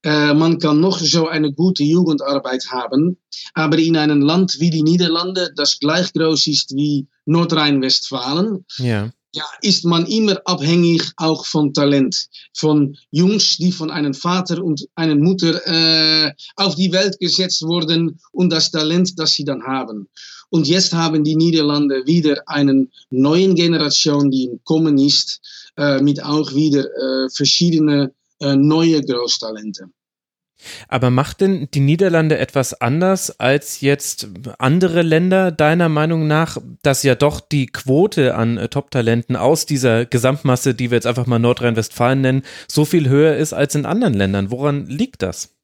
Äh, man kann noch so eine gute Jugendarbeit haben, aber in einem Land wie die Niederlande, das gleich groß ist wie Nordrhein-Westfalen, ja ja, ist man immer abhängig auch von Talent. Von Jungs, die von einem Vater und einer Mutter äh, auf die Welt gesetzt wurden und das Talent, das sie dann haben. Und jetzt haben die Niederlande wieder eine neue Generation, die im Kommen ist, äh, mit auch wieder äh, verschiedene neue Großtalente. Aber macht denn die Niederlande etwas anders als jetzt andere Länder deiner Meinung nach, dass ja doch die Quote an äh, Top-Talenten aus dieser Gesamtmasse, die wir jetzt einfach mal Nordrhein-Westfalen nennen, so viel höher ist als in anderen Ländern? Woran liegt das?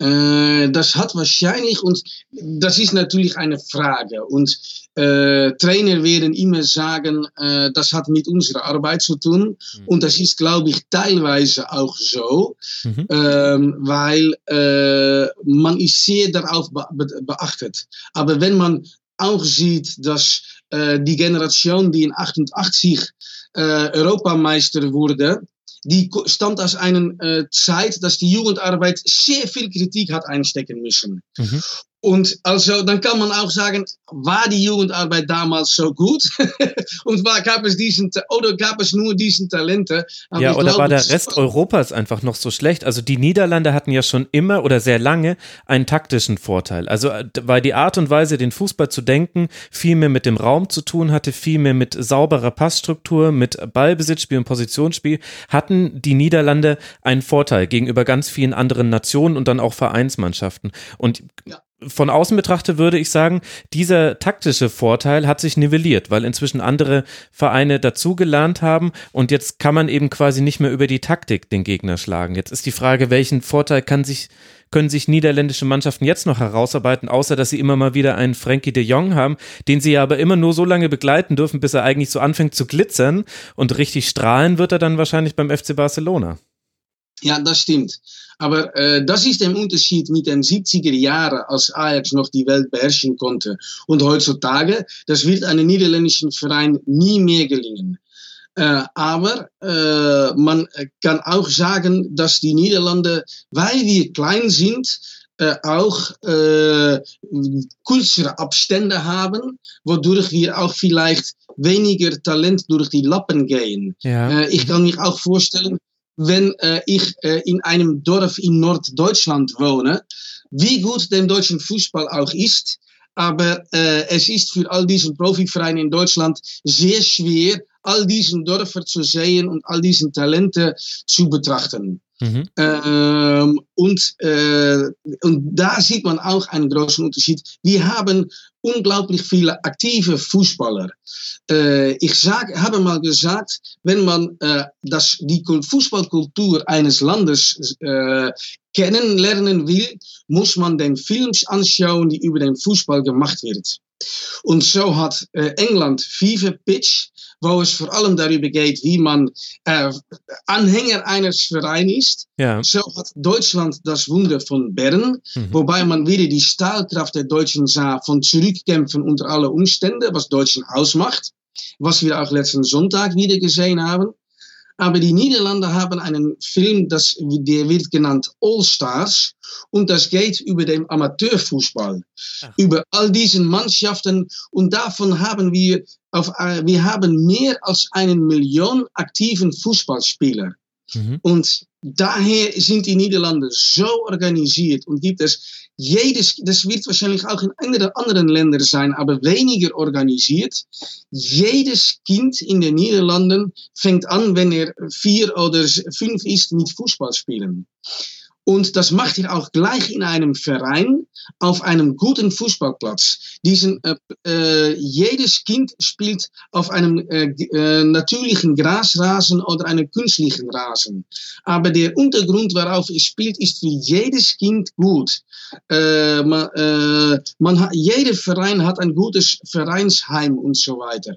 Äh, das hat wahrscheinlich, und das ist natürlich eine Frage. Und äh, Trainer werden immer sagen, äh, das hat mit unserer Arbeit zu tun. Mhm. Und das ist, glaube ich, teilweise auch so, mhm. ähm, weil äh, man ist sehr darauf be beachtet. Aber wenn man auch sieht, dass äh, die Generation, die in 88 äh, Europameister wurde, die stammt aus einer äh, Zeit, dass die Jugendarbeit sehr viel Kritik hat einstecken müssen. Mhm. Und also, dann kann man auch sagen, war die Jugendarbeit damals so gut? <laughs> und war, gab es diesen, oder gab es nur diesen Talente? Aber ja, oder glaube, war der Rest Europas einfach noch so schlecht? Also die Niederlande hatten ja schon immer oder sehr lange einen taktischen Vorteil. Also äh, weil die Art und Weise, den Fußball zu denken, viel mehr mit dem Raum zu tun hatte, viel mehr mit sauberer Passstruktur, mit Ballbesitzspiel und Positionsspiel, hatten die Niederlande einen Vorteil gegenüber ganz vielen anderen Nationen und dann auch Vereinsmannschaften. Und ja von außen betrachtet würde ich sagen, dieser taktische Vorteil hat sich nivelliert, weil inzwischen andere Vereine dazugelernt haben und jetzt kann man eben quasi nicht mehr über die Taktik den Gegner schlagen. Jetzt ist die Frage, welchen Vorteil kann sich, können sich niederländische Mannschaften jetzt noch herausarbeiten, außer dass sie immer mal wieder einen Frankie de Jong haben, den sie ja aber immer nur so lange begleiten dürfen, bis er eigentlich so anfängt zu glitzern und richtig strahlen wird er dann wahrscheinlich beim FC Barcelona. Ja, das stimmt. Aber äh, das ist der Unterschied mit den 70er Jahren, als Ajax noch die Welt beherrschen konnte. Und heutzutage, das wird einem niederländischen Verein nie mehr gelingen. Äh, aber äh, man kann auch sagen, dass die Niederlande, weil wir klein sind, äh, auch äh, kürzere Abstände haben, wodurch wir auch vielleicht weniger Talent durch die Lappen gehen. Ja. Äh, ich kann mich auch vorstellen, wenn äh, ich äh, in einem Dorf in Norddeutschland wohne, wie gut der deutschen Fußball auch ist, aber äh, es ist für all diesen Profivereine in Deutschland sehr schwer, all diesen Dörfer zu sehen und all diesen Talente zu betrachten. Mhm. Ähm, und, äh, und da sieht man auch einen großen Unterschied. Wir haben unglaublich viele aktive Fußballer. Äh, ich sag, habe mal gesagt, wenn man äh, das, die Fußballkultur eines Landes äh, kennenlernen will, muss man den Films anschauen, die über den Fußball gemacht wird. Und so hat äh, England Fever Pitch, wo es vor allem darüber geht, wie man äh, Anhänger eines Vereins ist. Ja. So hat Deutschland das Wunder von Bern, mhm. wobei man wieder die Stahlkraft der Deutschen sah von Zurückkämpfen unter alle Umstände, was Deutschen ausmacht, was wir auch letzten Sonntag wieder gesehen haben. Aber die Niederlande haben einen Film, das, der wird genannt All Stars. Und das geht über den Amateurfußball, Ach. über all diesen Mannschaften. Und davon haben wir, auf, äh, wir haben mehr als eine Million aktiven Fußballspieler. Mhm. Und daher sind die Niederlande so organisiert und gibt es jedes, das wird wahrscheinlich auch in anderen Ländern sein, aber weniger organisiert. Jedes Kind in den Niederlanden fängt an, wenn er vier oder fünf ist, mit Fußball spielen. Und das macht er auch gleich in einem Verein auf einem guten Fußballplatz. Diesen, äh, äh, jedes Kind spielt auf einem äh, äh, natürlichen Grasrasen oder einem künstlichen Rasen. Aber der Untergrund, worauf er spielt, ist für jedes Kind gut. Äh, man, äh, man hat, jeder Verein hat ein gutes Vereinsheim und so weiter.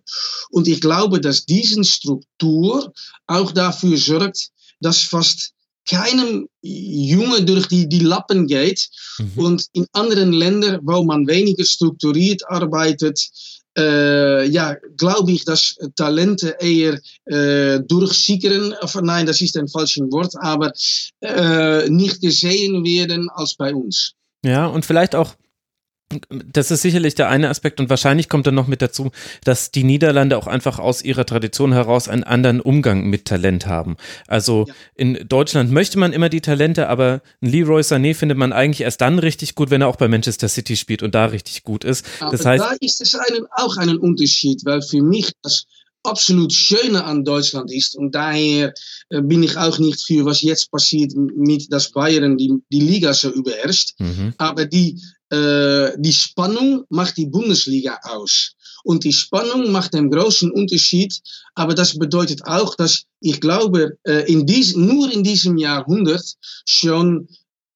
Und ich glaube, dass diese Struktur auch dafür sorgt, dass fast keinem Junge durch die, die Lappen geht. Mhm. Und in anderen Ländern, wo man weniger strukturiert arbeitet, äh, ja, glaube ich, dass Talente eher äh, durchsickern, nein, das ist ein falsches Wort, aber äh, nicht gesehen werden als bei uns. Ja, und vielleicht auch das ist sicherlich der eine Aspekt und wahrscheinlich kommt dann noch mit dazu, dass die Niederlande auch einfach aus ihrer Tradition heraus einen anderen Umgang mit Talent haben. Also ja. in Deutschland möchte man immer die Talente, aber Leroy Sané findet man eigentlich erst dann richtig gut, wenn er auch bei Manchester City spielt und da richtig gut ist. Aber das heißt, da ist es einen, auch einen Unterschied, weil für mich das absolut Schöne an Deutschland ist und daher äh, bin ich auch nicht für was jetzt passiert mit das Bayern die, die Liga so überherrscht. Mhm. Aber die äh, die Spannung macht die Bundesliga aus. Und die Spannung macht einen großen Unterschied. Aber das bedeutet auch, dass ich glaube, äh, in dies, nur in diesem Jahrhundert schon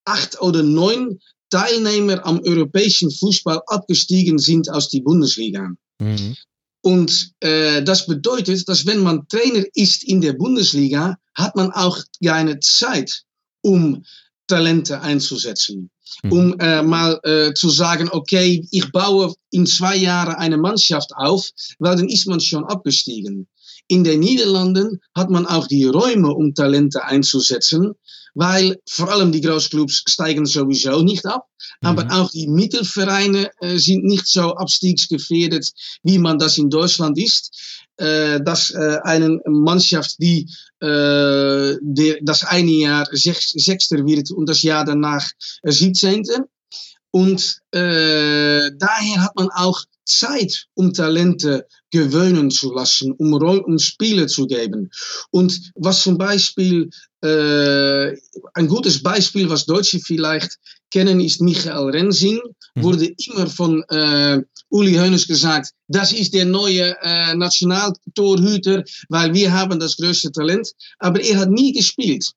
acht oder neun Teilnehmer am europäischen Fußball abgestiegen sind aus die Bundesliga. Mhm. Und äh, das bedeutet, dass wenn man Trainer ist in der Bundesliga, hat man auch keine Zeit, um Talente einzusetzen. Mhm. Um äh, mal äh, zu sagen, okay, ich baue in zwei Jahren eine Mannschaft auf, weil dann ist man schon abgestiegen. In den Niederlanden hat man auch die Räume, um Talente einzusetzen, weil vor allem die Großclubs steigen sowieso nicht ab, mhm. aber auch die Mittelvereine äh, sind nicht so abstiegsgefährdet, wie man das in Deutschland ist. Äh, dass äh, eine Mannschaft, die äh, der, das eine Jahr sechs, Sechster wird und das Jahr danach äh, Siebzehnte. Und äh, daher hat man auch Zeit, um Talente gewöhnen zu lassen, um, um Spiele zu geben. Und was zum Beispiel, ein gutes Beispiel, was Deutsche vielleicht kennen, ist Michael Rensing. Mhm. Wurde immer von äh, Uli Hoeneß gesagt, das ist der neue äh, Nationaltorhüter, weil wir haben das größte Talent. Aber er hat nie gespielt.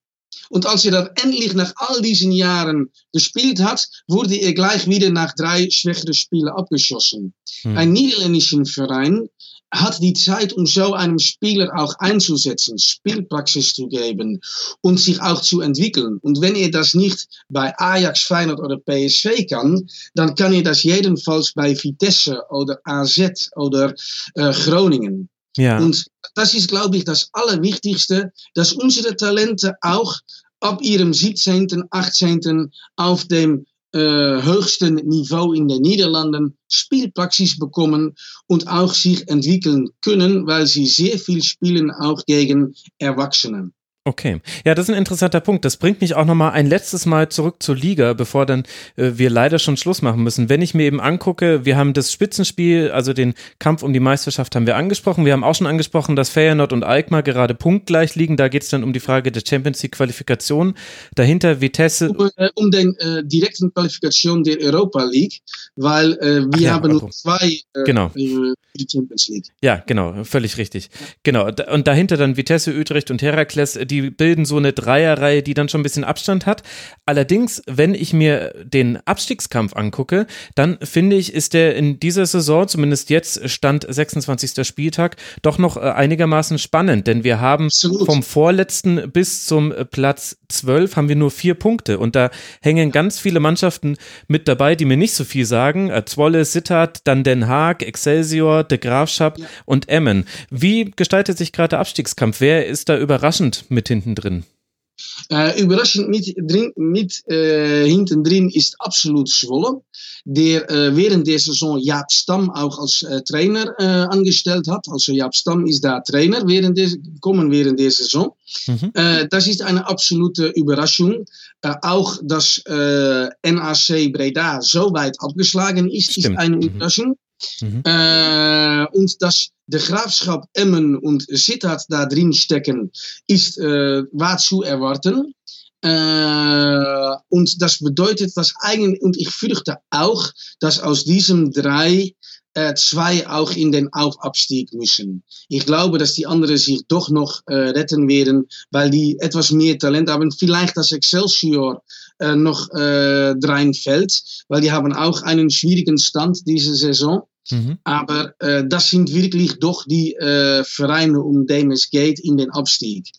Und als er dann endlich nach all diesen Jahren gespielt hat, wurde er gleich wieder nach drei schwächere Spielen abgeschossen. Hm. Ein niederländischen Verein hat die Zeit, um so einem Spieler auch einzusetzen, Spielpraxis zu geben und sich auch zu entwickeln. Und wenn er das nicht bei Ajax, Feyenoord oder PSV kann, dann kann er das jedenfalls bei Vitesse oder AZ oder äh, Groningen. Ja. Und das ist, glaube ich, das Allerwichtigste, dass unsere Talente auch ab ihrem 17., 18. auf dem äh, höchsten Niveau in den Niederlanden Spielpraxis bekommen und auch sich entwickeln können, weil sie sehr viel spielen, auch gegen Erwachsene. Okay, ja, das ist ein interessanter Punkt. Das bringt mich auch nochmal ein letztes Mal zurück zur Liga, bevor dann äh, wir leider schon Schluss machen müssen. Wenn ich mir eben angucke, wir haben das Spitzenspiel, also den Kampf um die Meisterschaft haben wir angesprochen. Wir haben auch schon angesprochen, dass Feyenoord und Alkmaar gerade punktgleich liegen. Da geht es dann um die Frage der Champions League Qualifikation. Dahinter Vitesse. Um, äh, um den äh, direkten Qualifikation der Europa League, weil äh, wir ja, haben nur zwei äh, genau. Äh, die Champions League. Ja, genau, völlig richtig. Genau. Und dahinter dann Vitesse, Utrecht und Herakles die bilden so eine Dreierreihe, die dann schon ein bisschen Abstand hat. Allerdings, wenn ich mir den Abstiegskampf angucke, dann finde ich, ist der in dieser Saison, zumindest jetzt Stand 26. Spieltag, doch noch äh, einigermaßen spannend, denn wir haben Absolut. vom vorletzten bis zum Platz 12 haben wir nur vier Punkte und da hängen ganz viele Mannschaften mit dabei, die mir nicht so viel sagen. Äh, Zwolle, Sittard, dann Den Haag, Excelsior, De Graafschap ja. und Emmen. Wie gestaltet sich gerade der Abstiegskampf? Wer ist da überraschend mit hinten drin? Uh, überraschend mit, drin, mit uh, hinten drin ist absolut Zwolle, der uh, während der Saison Jaap Stam auch als Trainer angestellt hat. Also Jaap Stam ist da Trainer während der, kommen während der Saison. Mhm. das ist eine absolute Überraschung. auch dass NAC Breda so weit abgeschlagen ist, Stimmt. ist eine mhm. Überraschung. Mhm. Äh, und dass der Grafschap Emmen und Sittard da drin stecken, ist äh, war zu erwarten. Äh, und das bedeutet, dass eigentlich, und ich fürchte auch, dass aus diesen drei äh, zwei auch in den Aufabstieg müssen. Ich glaube, dass die anderen sich doch noch äh, retten werden, weil die etwas mehr Talent haben. Vielleicht das Excelsior äh, noch äh, reinfällt, weil die haben auch einen schwierigen Stand diese Saison. Mhm. Aber äh, das sind wirklich doch die äh, Vereine, um dem es geht in den Abstieg.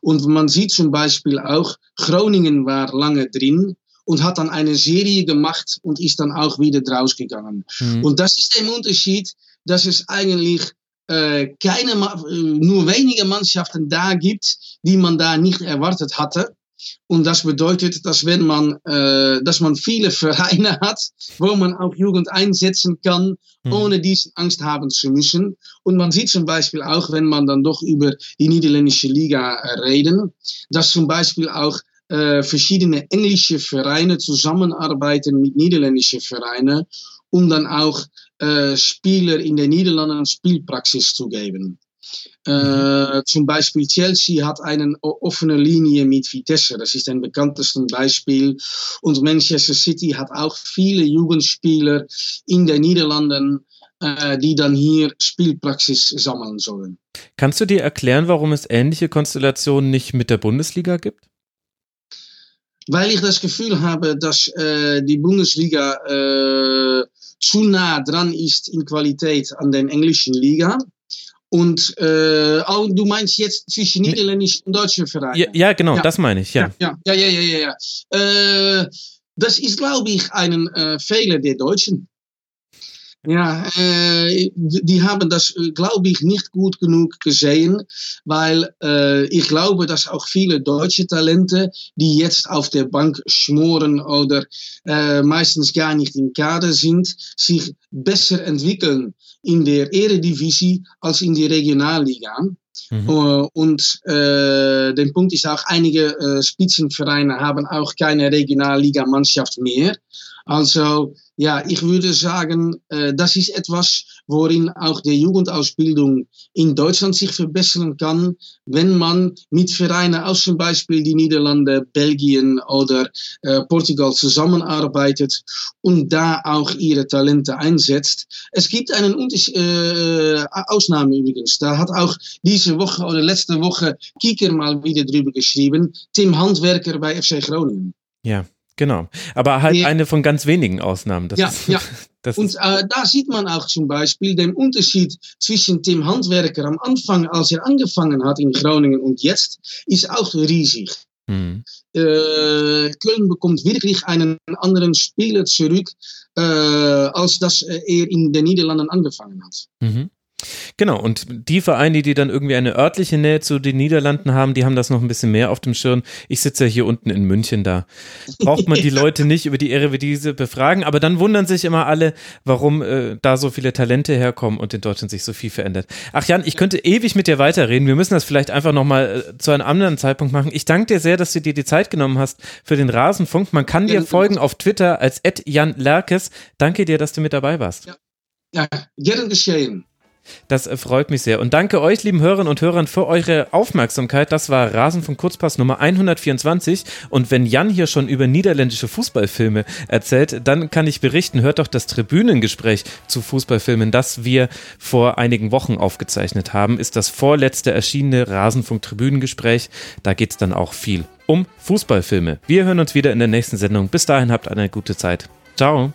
Und man sieht zum Beispiel auch, Groningen war lange drin und hat dann eine Serie gemacht und ist dann auch wieder rausgegangen. Mhm. Und das ist der Unterschied, dass es eigentlich äh, keine, nur wenige Mannschaften da gibt, die man da nicht erwartet hatte. Und das bedeutet, dass wenn man, äh, dass man viele <laughs> Vereine hat, wo man auch Jugend einsetzen kann, mhm. ohne diese Angst haben zu müssen. Und man sieht zum Beispiel auch, wenn man dann doch über die niederländische Liga äh, reden, dass zum Beispiel auch äh, verschiedene englische Vereine zusammenarbeiten mit niederländischen Vereinen, um dann auch äh, Spieler in den Niederlanden Spielpraxis zu geben. Äh, zum Beispiel Chelsea hat eine offene Linie mit Vitesse, das ist ein bekanntestes Beispiel. Und Manchester City hat auch viele Jugendspieler in den Niederlanden, äh, die dann hier Spielpraxis sammeln sollen. Kannst du dir erklären, warum es ähnliche Konstellationen nicht mit der Bundesliga gibt? Weil ich das Gefühl habe, dass äh, die Bundesliga äh, zu nah dran ist in Qualität an der englischen Liga. Und äh, oh, du meinst jetzt zwischen niederländischen und deutschen Vereinen? Ja, ja genau, ja. das meine ich, ja. Ja, ja, ja, ja, ja. ja. Äh, das ist, glaube ich, ein äh, Fehler der Deutschen. Ja, äh, die haben das, glaube ich, nicht gut genug gesehen, weil äh, ich glaube, dass auch viele deutsche Talente, die jetzt auf der Bank schmoren oder äh, meistens gar nicht im Kader sind, sich besser entwickeln in der Eredivisie als in die Regionalliga. Mhm. Und äh, der Punkt ist auch, einige äh, Spitzenvereine haben auch keine Regionalliga-Mannschaft mehr. Also ja, ich würde sagen, äh, das ist etwas, worin auch die Jugendausbildung in Deutschland sich verbessern kann, wenn man mit Vereinen aus zum Beispiel die Niederlande, Belgien oder äh, Portugal zusammenarbeitet und da auch ihre Talente einsetzt. Es gibt Unterschied, äh, Ausnahme übrigens. Da hat auch diese Woche oder letzte Woche Kieker mal wieder drüber geschrieben. Tim Handwerker bei FC Groningen. Ja. Genau, aber halt eine von ganz wenigen Ausnahmen. Das ja, ist, ja. <laughs> und äh, da sieht man auch zum Beispiel den Unterschied zwischen dem Handwerker am Anfang, als er angefangen hat in Groningen und jetzt, ist auch riesig. Mhm. Äh, Köln bekommt wirklich einen anderen Spieler zurück, äh, als dass er in den Niederlanden angefangen hat. Mhm. Genau, und die Vereine, die dann irgendwie eine örtliche Nähe zu den Niederlanden haben, die haben das noch ein bisschen mehr auf dem Schirm. Ich sitze ja hier unten in München da. Braucht man die <laughs> Leute nicht über die Eredivisie befragen, aber dann wundern sich immer alle, warum äh, da so viele Talente herkommen und in Deutschland sich so viel verändert. Ach Jan, ich könnte ewig mit dir weiterreden. Wir müssen das vielleicht einfach nochmal äh, zu einem anderen Zeitpunkt machen. Ich danke dir sehr, dass du dir die Zeit genommen hast für den Rasenfunk. Man kann dir folgen auf Twitter als Jan Lerkes. Danke dir, dass du mit dabei warst. Ja, ja gern geschehen. Das äh, freut mich sehr. Und danke euch, lieben Hörerinnen und Hörern, für eure Aufmerksamkeit. Das war Rasen von Kurzpass Nummer 124. Und wenn Jan hier schon über niederländische Fußballfilme erzählt, dann kann ich berichten, hört doch das Tribünengespräch zu Fußballfilmen, das wir vor einigen Wochen aufgezeichnet haben, ist das vorletzte erschienene Rasenfunk Tribünengespräch. Da geht es dann auch viel um Fußballfilme. Wir hören uns wieder in der nächsten Sendung. Bis dahin habt eine gute Zeit. Ciao.